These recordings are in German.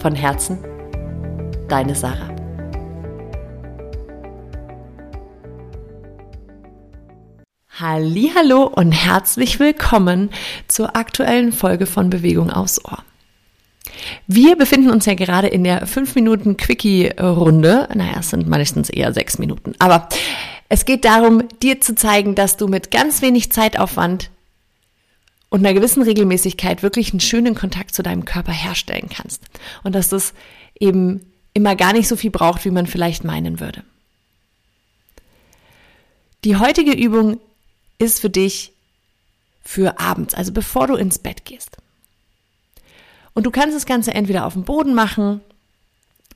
Von Herzen, deine Sarah. Hallo und herzlich willkommen zur aktuellen Folge von Bewegung aufs Ohr. Wir befinden uns ja gerade in der 5 Minuten Quickie-Runde. Naja, es sind meistens eher 6 Minuten. Aber es geht darum, dir zu zeigen, dass du mit ganz wenig Zeitaufwand und einer gewissen Regelmäßigkeit wirklich einen schönen Kontakt zu deinem Körper herstellen kannst. Und dass das eben immer gar nicht so viel braucht, wie man vielleicht meinen würde. Die heutige Übung ist für dich für abends, also bevor du ins Bett gehst. Und du kannst das Ganze entweder auf dem Boden machen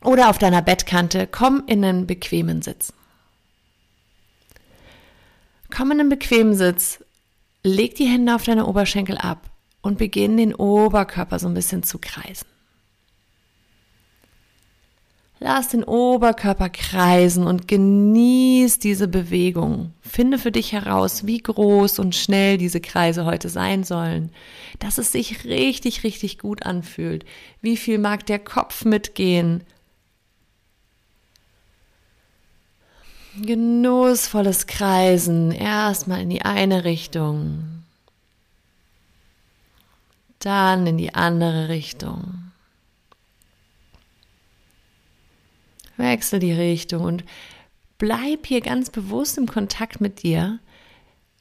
oder auf deiner Bettkante. Komm in einen bequemen Sitz. Komm in einen bequemen Sitz Leg die Hände auf deine Oberschenkel ab und beginn den Oberkörper so ein bisschen zu kreisen. Lass den Oberkörper kreisen und genieß diese Bewegung. Finde für dich heraus, wie groß und schnell diese Kreise heute sein sollen, dass es sich richtig, richtig gut anfühlt. Wie viel mag der Kopf mitgehen? Genussvolles Kreisen. Erstmal in die eine Richtung, dann in die andere Richtung. Wechsel die Richtung und bleib hier ganz bewusst im Kontakt mit dir.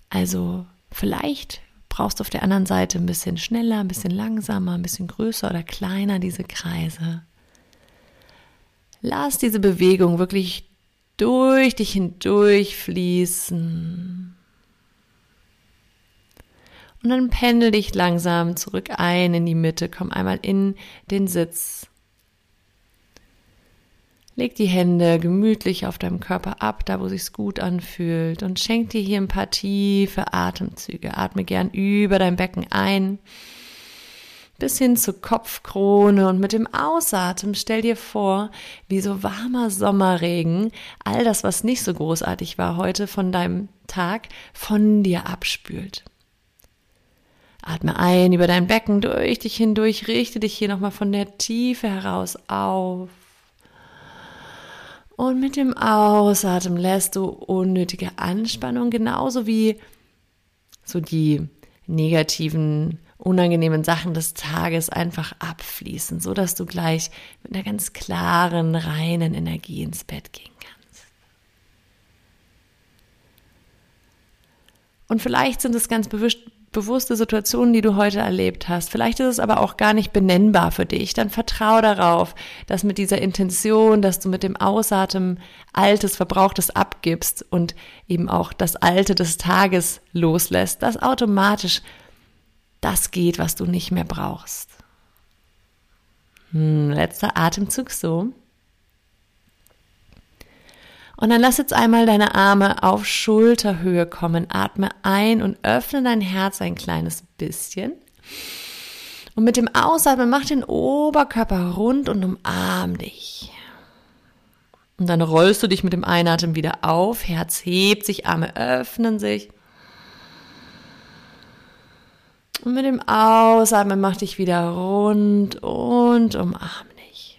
Also vielleicht brauchst du auf der anderen Seite ein bisschen schneller, ein bisschen langsamer, ein bisschen größer oder kleiner diese Kreise. Lass diese Bewegung wirklich durch dich hindurch fließen. Und dann pendel dich langsam zurück ein in die Mitte, komm einmal in den Sitz. Leg die Hände gemütlich auf deinem Körper ab, da wo sich's gut anfühlt und schenk dir hier ein paar tiefe Atemzüge. Atme gern über dein Becken ein bis hin zur Kopfkrone und mit dem Ausatmen stell dir vor, wie so warmer Sommerregen all das, was nicht so großartig war heute von deinem Tag, von dir abspült. Atme ein über dein Becken durch dich hindurch, richte dich hier nochmal von der Tiefe heraus auf. Und mit dem Ausatmen lässt du unnötige Anspannung genauso wie so die negativen unangenehmen Sachen des Tages einfach abfließen, so dass du gleich mit einer ganz klaren, reinen Energie ins Bett gehen kannst. Und vielleicht sind es ganz bewusste Situationen, die du heute erlebt hast. Vielleicht ist es aber auch gar nicht benennbar für dich. Dann vertraue darauf, dass mit dieser Intention, dass du mit dem Ausatmen Altes, Verbrauchtes abgibst und eben auch das Alte des Tages loslässt, das automatisch das geht, was du nicht mehr brauchst. Hm, letzter Atemzug so. Und dann lass jetzt einmal deine Arme auf Schulterhöhe kommen. Atme ein und öffne dein Herz ein kleines bisschen. Und mit dem Ausatmen mach den Oberkörper rund und umarm dich. Und dann rollst du dich mit dem Einatmen wieder auf. Herz hebt sich, Arme öffnen sich. Und mit dem Ausatmen mach dich wieder rund und umarm dich.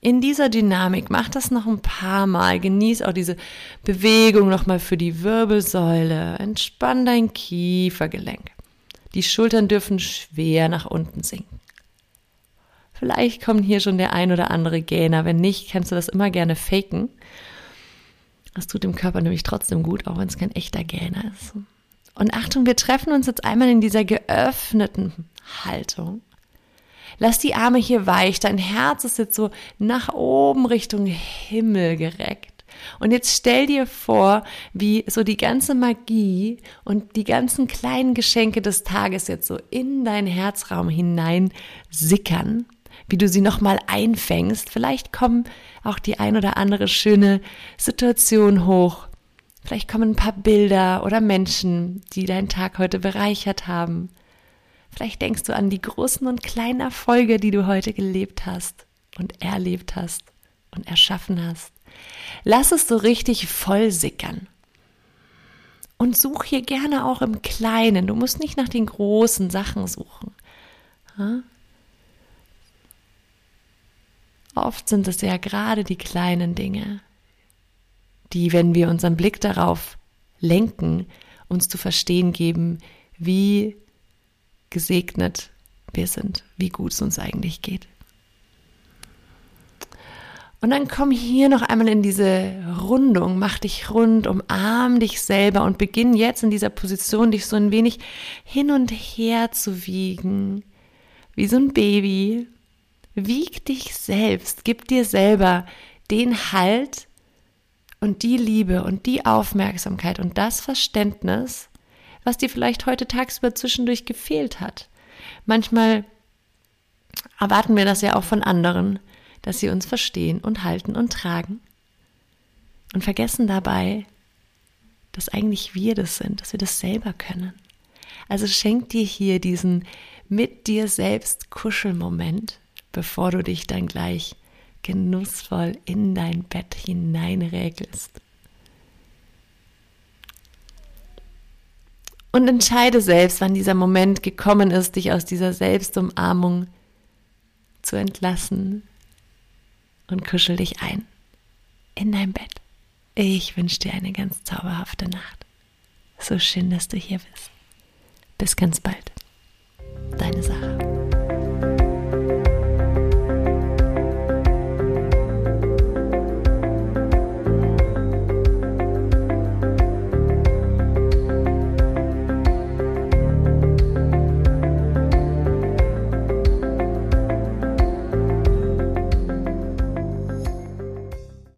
In dieser Dynamik mach das noch ein paar Mal. Genieß auch diese Bewegung nochmal für die Wirbelsäule. Entspann dein Kiefergelenk. Die Schultern dürfen schwer nach unten sinken. Vielleicht kommt hier schon der ein oder andere Gähner. Wenn nicht, kannst du das immer gerne faken. Das tut dem Körper nämlich trotzdem gut, auch wenn es kein echter Gähner ist. Und Achtung, wir treffen uns jetzt einmal in dieser geöffneten Haltung. Lass die Arme hier weich, dein Herz ist jetzt so nach oben Richtung Himmel gereckt. Und jetzt stell dir vor, wie so die ganze Magie und die ganzen kleinen Geschenke des Tages jetzt so in deinen Herzraum hinein sickern. wie du sie nochmal einfängst. Vielleicht kommen auch die ein oder andere schöne Situation hoch. Vielleicht kommen ein paar Bilder oder Menschen, die deinen Tag heute bereichert haben. Vielleicht denkst du an die großen und kleinen Erfolge, die du heute gelebt hast und erlebt hast und erschaffen hast. Lass es so richtig voll sickern. Und such hier gerne auch im Kleinen. Du musst nicht nach den großen Sachen suchen. Oft sind es ja gerade die kleinen Dinge, die, wenn wir unseren Blick darauf lenken, uns zu verstehen geben, wie gesegnet wir sind, wie gut es uns eigentlich geht. Und dann komm hier noch einmal in diese Rundung, mach dich rund, umarm dich selber und beginn jetzt in dieser Position, dich so ein wenig hin und her zu wiegen, wie so ein Baby. Wieg dich selbst, gib dir selber den Halt und die Liebe und die Aufmerksamkeit und das Verständnis, was dir vielleicht heute tagsüber zwischendurch gefehlt hat. Manchmal erwarten wir das ja auch von anderen, dass sie uns verstehen und halten und tragen und vergessen dabei, dass eigentlich wir das sind, dass wir das selber können. Also schenk dir hier diesen mit dir selbst Kuschelmoment, bevor du dich dann gleich genussvoll in dein Bett hineinregelst. Und entscheide selbst, wann dieser Moment gekommen ist, dich aus dieser Selbstumarmung zu entlassen, und kuschel dich ein in dein Bett. Ich wünsche dir eine ganz zauberhafte Nacht. So schön, dass du hier bist. Bis ganz bald. Deine Sarah.